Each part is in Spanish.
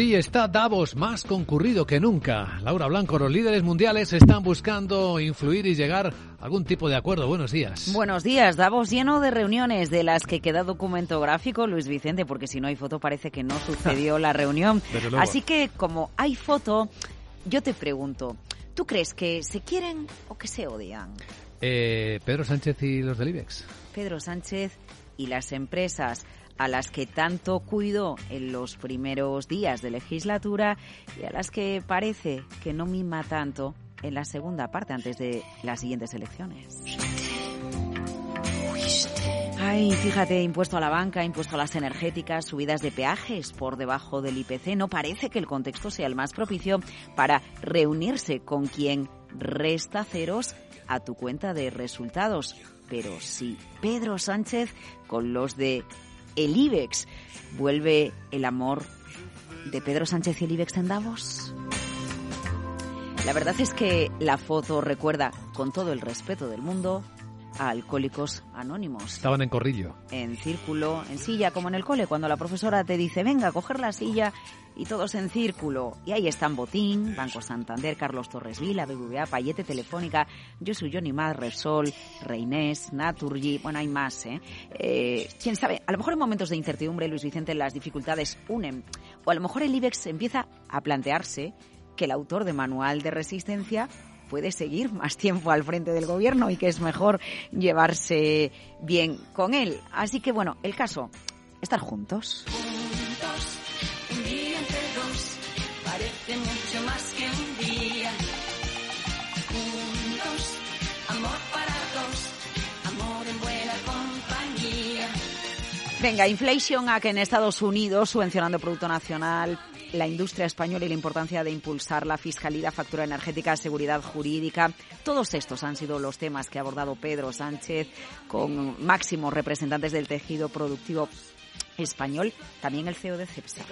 Y está Davos más concurrido que nunca. Laura Blanco, los líderes mundiales están buscando influir y llegar a algún tipo de acuerdo. Buenos días. Buenos días. Davos lleno de reuniones de las que queda documento gráfico, Luis Vicente, porque si no hay foto parece que no sucedió la reunión. Así que como hay foto, yo te pregunto, ¿tú crees que se quieren o que se odian? Eh, Pedro Sánchez y los del IBEX. Pedro Sánchez y las empresas a las que tanto cuidó en los primeros días de legislatura y a las que parece que no mima tanto en la segunda parte antes de las siguientes elecciones. Ay, fíjate, impuesto a la banca, impuesto a las energéticas, subidas de peajes por debajo del IPC. No parece que el contexto sea el más propicio para reunirse con quien resta ceros a tu cuenta de resultados. Pero sí, Pedro Sánchez con los de el IBEX. ¿Vuelve el amor de Pedro Sánchez y el IBEX en Davos? La verdad es que la foto recuerda, con todo el respeto del mundo, a Alcohólicos Anónimos. Estaban en corrillo. En círculo, en silla, como en el cole, cuando la profesora te dice, venga, a coger la silla y todos en círculo. Y ahí están Botín, Banco Santander, Carlos Torres Vila, BBVA, Payete Telefónica, Yo soy Johnny Mad, Resol, Reinés, Naturgy, bueno, hay más, ¿eh? ¿eh? Quién sabe, a lo mejor en momentos de incertidumbre, Luis Vicente, las dificultades unen. O a lo mejor el IBEX empieza a plantearse que el autor de Manual de Resistencia puede seguir más tiempo al frente del gobierno y que es mejor llevarse bien con él. Así que bueno, el caso, estar juntos. Juntos, un día entre dos, parece mucho más que un día. Venga, inflation a que en Estados Unidos, subvencionando Producto Nacional, la industria española y la importancia de impulsar la fiscalidad, factura energética, seguridad jurídica. Todos estos han sido los temas que ha abordado Pedro Sánchez con máximos representantes del tejido productivo español, también el CEO de CEPSA.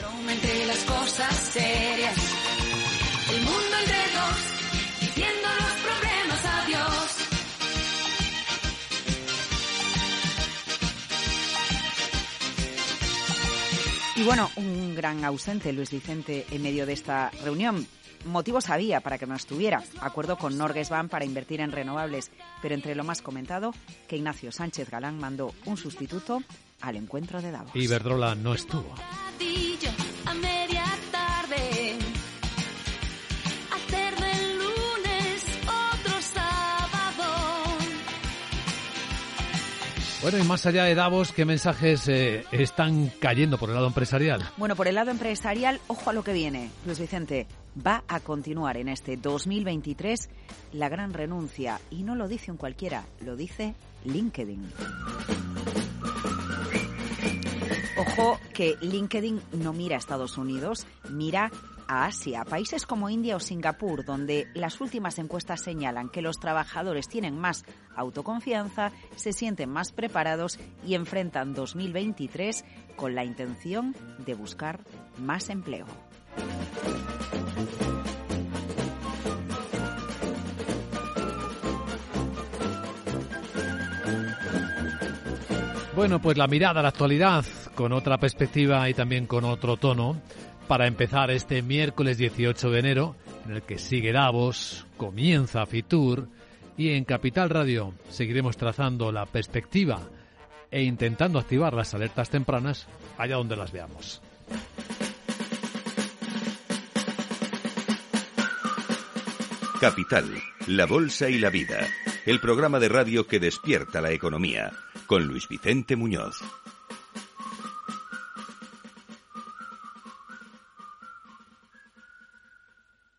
Y bueno, un gran ausente, Luis Vicente, en medio de esta reunión. Motivos había para que no estuviera. Acuerdo con Norges Bank para invertir en renovables. Pero entre lo más comentado, que Ignacio Sánchez Galán mandó un sustituto al encuentro de Davos. Y Verdrola no estuvo. Bueno, y más allá de Davos, ¿qué mensajes eh, están cayendo por el lado empresarial? Bueno, por el lado empresarial, ojo a lo que viene. Luis Vicente, va a continuar en este 2023 la gran renuncia. Y no lo dice un cualquiera, lo dice LinkedIn. Ojo que LinkedIn no mira a Estados Unidos, mira a Asia, países como India o Singapur, donde las últimas encuestas señalan que los trabajadores tienen más autoconfianza, se sienten más preparados y enfrentan 2023 con la intención de buscar más empleo. Bueno, pues la mirada a la actualidad con otra perspectiva y también con otro tono para empezar este miércoles 18 de enero, en el que sigue Davos, comienza Fitur y en Capital Radio seguiremos trazando la perspectiva e intentando activar las alertas tempranas allá donde las veamos. Capital, la Bolsa y la Vida, el programa de radio que despierta la economía, con Luis Vicente Muñoz.